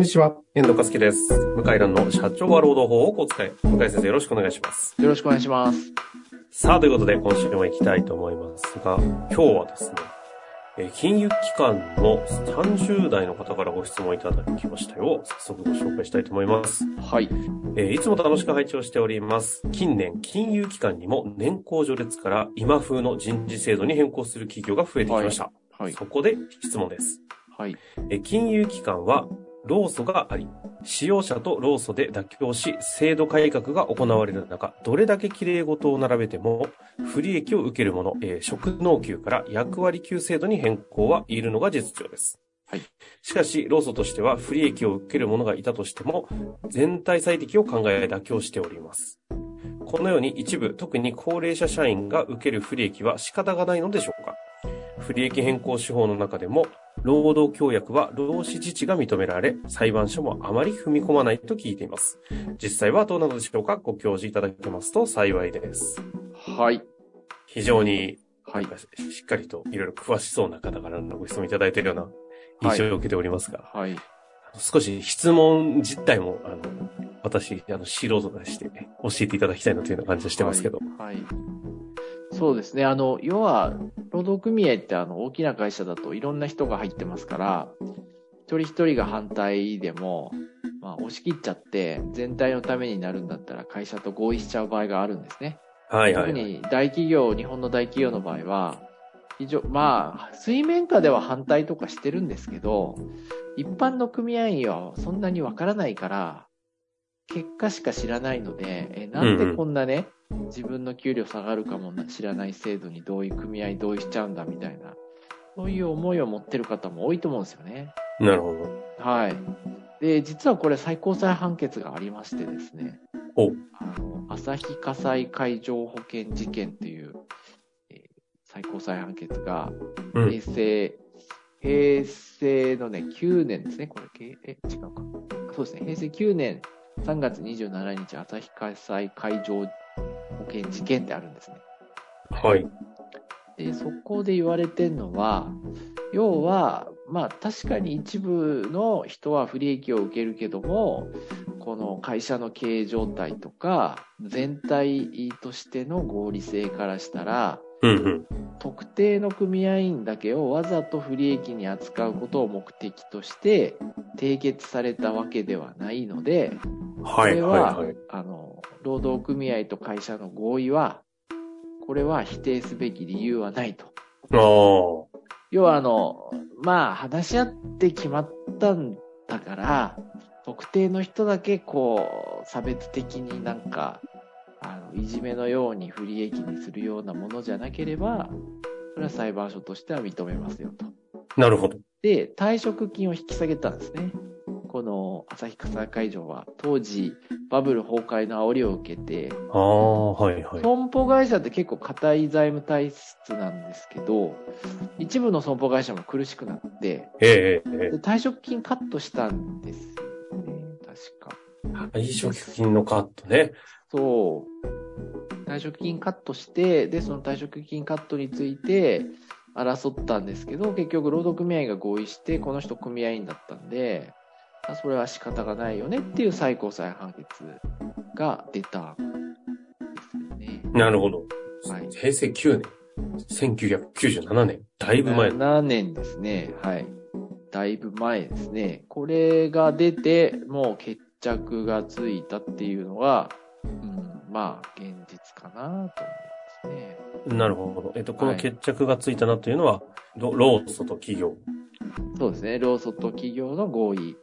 んにちは、遠藤和樹です。向井蘭の社長は労働法をお伝え。向井先生よろしくお願いします。よろしくお願いします。さあ、ということで今週も行きたいと思いますが、今日はですね、えー金融機関の30代の方からご質問いただきましたよ。早速ご紹介したいと思います。はい。えーいつも楽しく拝聴しております。近年、金融機関にも年功序列から今風の人事制度に変更する企業が増えてきました。はい。そこで質問です。はい。えー金融機関は労組があり、使用者と労組で妥協し、制度改革が行われる中、どれだけ綺麗事を並べても、不利益を受けるもの、えー職能給から役割給制度に変更はいるのが実情です。はい。しかし、労組としては不利益を受ける者がいたとしても、全体最適を考え妥協しております。このように一部、特に高齢者社員が受ける不利益は仕方がないのでしょうか不利益変更手法の中でも、労働協約は労使自治が認められ、裁判所もあまり踏み込まないと聞いています。実際はどうなのでしょうか？ご教示いただけますと幸いです。はい。非常に、はいしっかりといろいろ詳しそうな方からのご質問いただいているような印象を受けておりますが、はい。少し質問実態も、あの、私、あの、素人でして、教えていただきたいなというような感じがしてますけど。はい。はいそうですね。あの、要は、労働組合ってあの、大きな会社だといろんな人が入ってますから、一人一人が反対でも、まあ、押し切っちゃって、全体のためになるんだったら会社と合意しちゃう場合があるんですね。はいはい、特はい。に大企業、日本の大企業の場合は、非常、まあ、水面下では反対とかしてるんですけど、一般の組合員はそんなにわからないから、結果しか知らないので、えなんでこんなね、自分の給料下がるかも知らない制度に同意、組合同意しちゃうんだみたいな、そういう思いを持ってる方も多いと思うんですよね。なるほど。はい。で、実はこれ最高裁判決がありましてですね。おあの、旭火災海上保険事件っていう、えー最高裁判決が、うん。平成、平成のね、9年ですね。これ、けえ、違うか。そうですね。平成9年3月27日、旭火災海上保険事件ってあるんですね。はい。で、そこで言われてるのは、要は、まあ確かに一部の人は不利益を受けるけども、この会社の経営状態とか、全体としての合理性からしたら、うんうん。特定の組合員だけをわざと不利益に扱うことを目的として締結されたわけではないので、はいこれは、はいはい。あの、労働組合と会社の合意は、これは否定すべき理由はないと。ああ。要はあの、まあ、話し合って決まったんだから、特定の人だけこう、差別的になんか、あの、いじめのように不利益にするようなものじゃなければ、それは裁判所としては認めますよと。なるほど。で、退職金を引き下げたんですね。この旭川裁会場は、当時、バブル崩壊の煽りを受けて、ああ、はいはい。損保会社って結構硬い財務体質なんですけど、一部の損保会社も苦しくなって、ええええで退職金カットしたんですよね、確か。退職金のカットね。そう。退職金カットして、で、その退職金カットについて争ったんですけど、結局労働組合が合意して、この人組合員だったんで、あそれは仕方がないよねっていう最高裁判決が出たんですよね。なるほど。はい平成9年。1997年。だいぶ前。7年ですね。はい。だいぶ前ですね。これが出て、もう決着がついたっていうのが、うん、まあ、現実かなと思いますね。なるほど。えっと、このはい決着がついたなというのは、ロ労組と企業。そうですね。労組と企業の合意。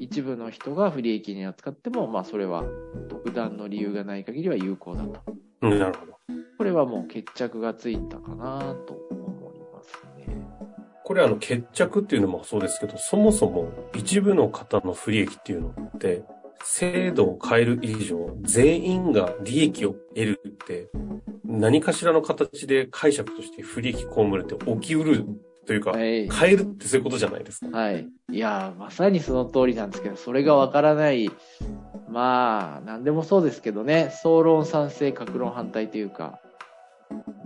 一部の人が不利益に扱っても、まあ、それは特段の理由がない限りは有効だと。うんなるほど。これはもう決着がついたかなと思いますね。これあの決着っていうのもそうですけど、そもそも一部の方の不利益っていうのって、制度を変える以上、全員が利益を得るって、何かしらの形で解釈として不利益被るって起きうるというか、はい。変えるってそういうことじゃないですか。はい。いやー、まさにその通りなんですけど、それがわからない、まあ、なんでもそうですけどね、総論賛成、格論反対というか、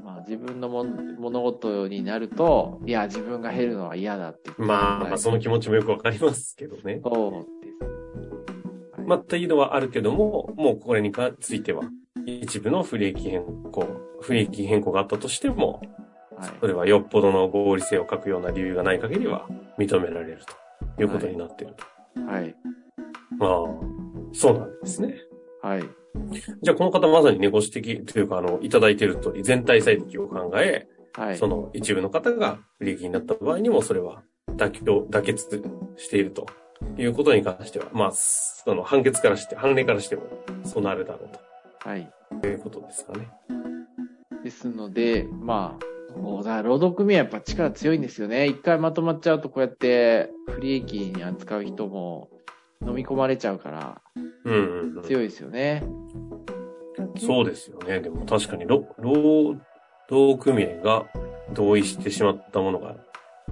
まあ自分の物事になると、いや、自分が減るのは嫌だって。まあ、まあ、その気持ちもよくわかりますけどね。そうですまあ、というのはあるけども、もうこれについては、一部の不利益変更、不利益変更があったとしても、はい。それはよっぽどの合理性を欠くような理由がない限りは認められるということになっていると。はい。ああ、そうなんですね。はい。じゃあこの方まさにね、ご指摘というか、あの、いただいている通り、全体最適を考え、はいそ。の一部の方が不利益になった場合にも、それは妥協、妥結しているということに関しては、まあ、その判決からして、判例からしても、そうなるだろうはい。ということですかね。ですので、まあ、そうだ、労働組合やっぱ力強いんですよね。一回まとまっちゃうと、こうやって不利益に扱う人も飲み込まれちゃうから、うん。強いですよね。そうですよね。でも確かに、労労働組合が同意してしまったものが、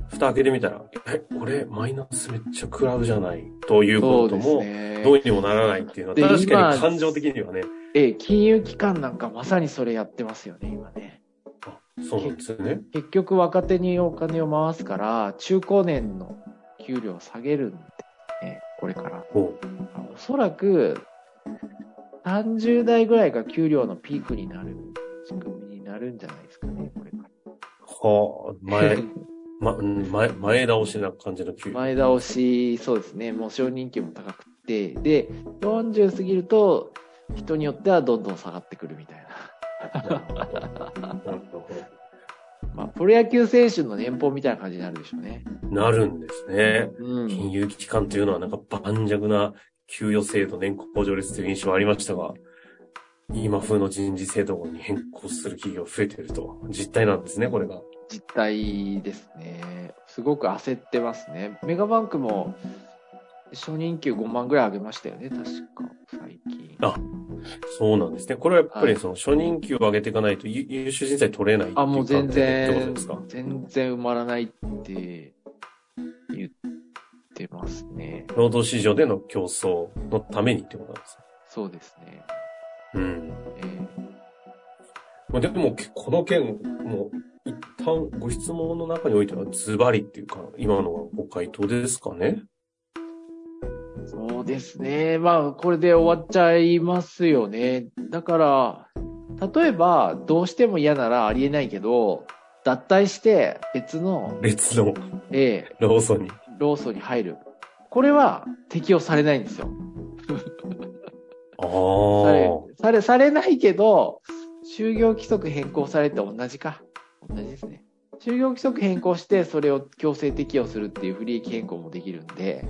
蓋開けてみたら、え、俺マイナスめっちゃ食らうじゃない、ということも、ね。どうにもならないっていうのは、で確かに今感情的にはね、ええ、金融機関なんかまさにそれやってますよね、今ね。あそうですよね。結局若手にお金を回すから、中高年の給料を下げるんで、ね、これから。ほおそらく、30代ぐらいが給料のピークになる仕組みになるんじゃないですかね、これから。う。はあ、前、ま、うん前、前倒しな感じの給料。前倒し、そうですね、もう承認給も高くて、で、40過ぎると、人によってはどんどん下がってくるみたいな。まあ、プロ野球選手の年俸みたいな感じになるでしょうね。どなるんですね。うん。金融機関というのはなんか盤石な給与制度、年功序列という印象はありましたが、今風の人事制度に変更する企業増えていると。実態なんですね、これが。実態ですね。すごく焦ってますね。メガバンクも初任給5万ぐらい上げましたよね、確か、最近。あそうなんですね。これはやっぱはいりその初任給を上げていかないと優優秀人材取れないっていうあ、もう全然全然埋まらないって言ってますね。労働市場での競争のためにってことなんですね。そうですね。うん。えまあ、でも、この件、もう、一旦ご質問の中においてはズバリっていうか、今のはご回答ですかね？ーそうですね。まあ、これで終わっちゃいますよね。だから、例えば、どうしても嫌ならありえないけど、脱退して別の、別のええローソンに。労組に入る。これは適用されないんですよ。あされあ。、され、されないけど、就業規則変更されて同じか。同じですね。就業規則変更して、それを強制適用するっていう不利益変更もできるんで、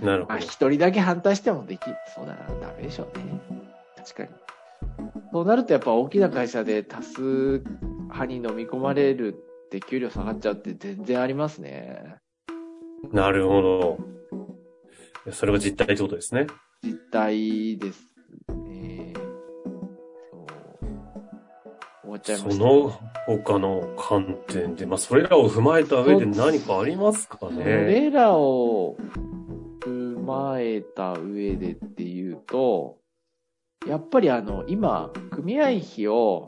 まあ、なるほど。一人だけ反対してもでき、そうだな、ダメでしょうね。確かに。そうなるとやっぱ大きな会社で多数派に飲み込まれるって給料下がっちゃうって全然ありますね。なるほど。それが実態ってことですね。実態ですっちゃいました。その他の観点で、まあ、それらを踏まえた上で何かありますかそね。れらを踏まえた上でっていうと、やっぱりあの、今、組合費を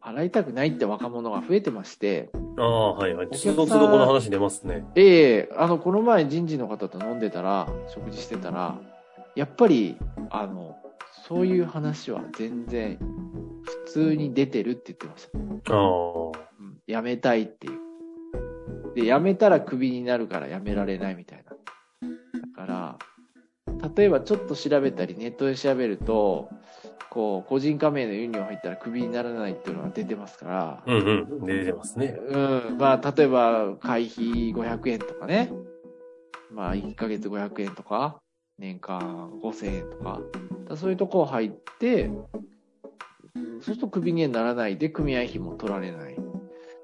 払いたくないって若者が増えてまして、ああ、はいはい。客つどつどこの話出ますね。ええあの、この前人事の方と飲んでたら、食事してたら、やっぱり、あの、そういう話は全然普通に出てるって言ってました。ああ。うん辞めたいっていう。で、辞めたらクビになるから辞められないみたいな。だから、例えばちょっと調べたり、ネットで調べると、こう、個人加盟のユニオン入ったらクビにならないっていうのが出てますから、うんうん。出てますね。うん、まあ、例えば、会費500円とかね。まあ、1ヶ月500円とか、年間5000円とか。だからそういうとこ入って、うんそうするとクビにはならないで、組合費も取られない。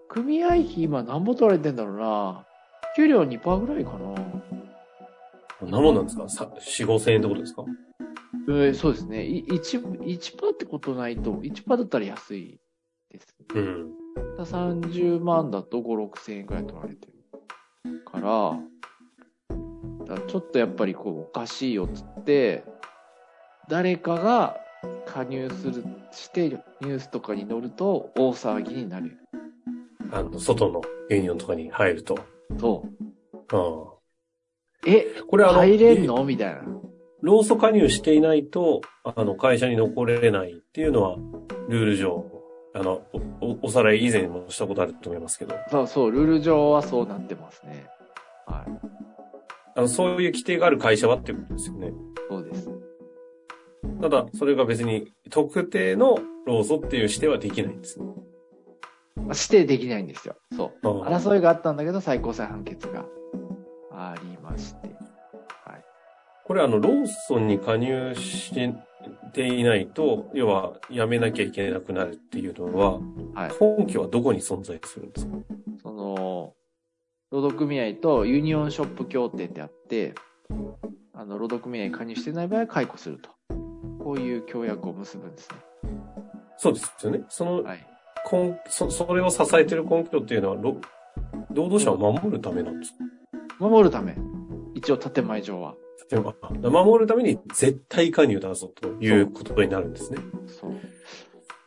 組合費今何ぼ取られてんだろうな。給料2%ぐらいかな。こんなもんですか？さ ?4、5千円ってことですか？えーそうですね。い 1%, 1ってことないと、1%だったら安いです。うん。だから30万だと5、6千円くらい取られてるから、だちょっとやっぱりこうおかしいよっつって、誰かが加入する、してニュースとかに載ると大騒ぎになる。あの、外のユニオンとかに入ると。そう。ああ。え、これあの、入れんの？みたいな。労組加入していないと、あの、会社に残れないっていうのは、ルール上、あの、おおさらい以前もしたことあると思いますけど、そうそう、ルール上はそうなってますね。はい。あの、そういう規定がある会社はっていうことですよね。そうです。ただ、それが別に特定の労組っていう指定はできないんですね。まあ指定できないんですよ。そう。争いがあったんだけど、最高裁判決がありまして。はい。これあの、ローソンに加入していないと、要は辞めなきゃいけなくなるっていうのは、はい。根拠はどこに存在するんですか？その、労働組合とユニオンショップ協定ってあって、あの、労働組合に加入してない場合は解雇すると。こういう協約を結ぶんですね。そうですよね。そのはい。根、そ、それを支えてる根拠っていうのは、労労働者を守るためなんですか？守るため。一応建前上は。例えば、守るために絶対加入だぞということになるんですね。そう。う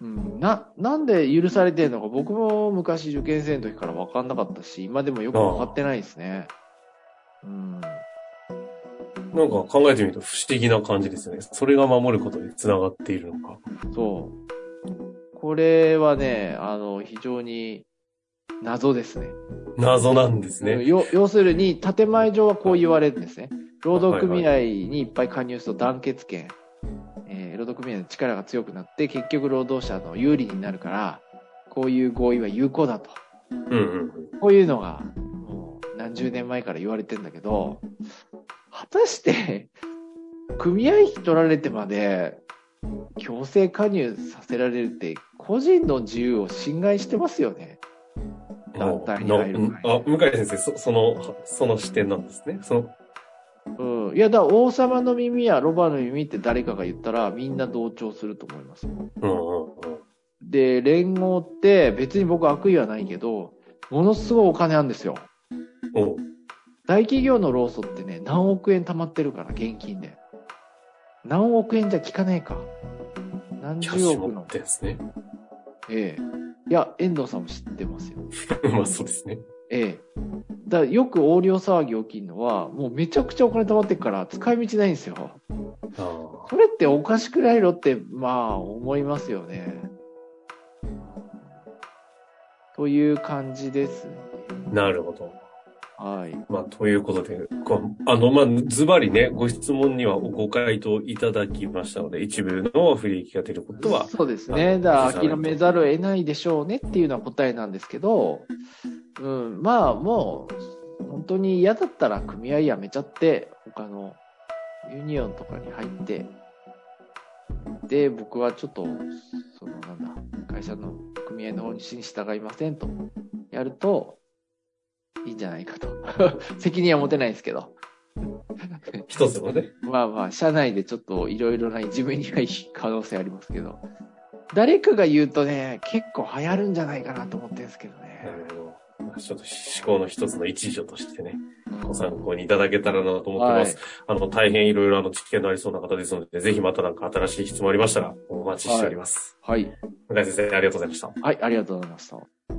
ん、な、なんで許されてるのか僕も昔受験生の時から分かんなかったし、今でもよく分かってないですね。うん。なんか考えてみると不思議な感じですよね。それが守ることにつながっているのか。そう。これはね、あの、非常に謎ですね。謎なんですね。よ要するに、建前上はこう言われるんですね。労働組合にいっぱい加入すると団結権、えー労働組合の力が強くなって、結局労働者の有利になるから、こういう合意は有効だと。うんうんこういうのが、もう何十年前から言われてんだけど、果たして、組合費取られてまで、強制加入させられるって、個人の自由を侵害してますよね。うん。団体に入る前あ、向井先生、そその、その視点なんですね。その、うん。いや、だから王様の耳やロバの耳って誰かが言ったら、みんな同調すると思います。うんうんうん。で、連合って別に僕悪意はないけど、ものすごいお金あるんですよ。大企業の労組ってね、何億円貯まってるから、現金で。何億円じゃ効かねえか。何キャッシュ持十億のっ。てんですね。ええ。いや、遠藤さんも知ってますよ。まあそうですね。ええ。だよく横領騒ぎ起きるのは、もうめちゃくちゃお金貯まってるから、使い道ないんですよ。あそれっておかしくないのって、まあ、思いますよね。という感じですなるほど。はい。まあ、ということで、あの、まあ、ズバリね、ご質問にはご回答いただきましたので、一部の不利益が出ることは、そうですね。だから諦めざるを得ないでしょうねっていうのは答えなんですけど、うん、まあもう、本当に嫌だったら組合辞めちゃって、他のユニオンとかに入って、で、僕はちょっと、そのなんだ、会社の組合の方に従いませんと、やると、いいんじゃないかと。責任は持てないですけど。一つのね、まあまあ、社内でちょっといろいろな自分にはいい可能性ありますけど、誰かが言うとね、結構流行るんじゃないかなと思ってるんですけどね。あのまあちょっと思考の一つの一助としてね、ご参考にいただけたらなと思ってます。あの、大変いろいろあの知見のありそうな方ですので、ぜひまたなんか新しい質問ありましたら、お待ちしております。はい。向井先生、ありがとうございました。はい、ありがとうございました。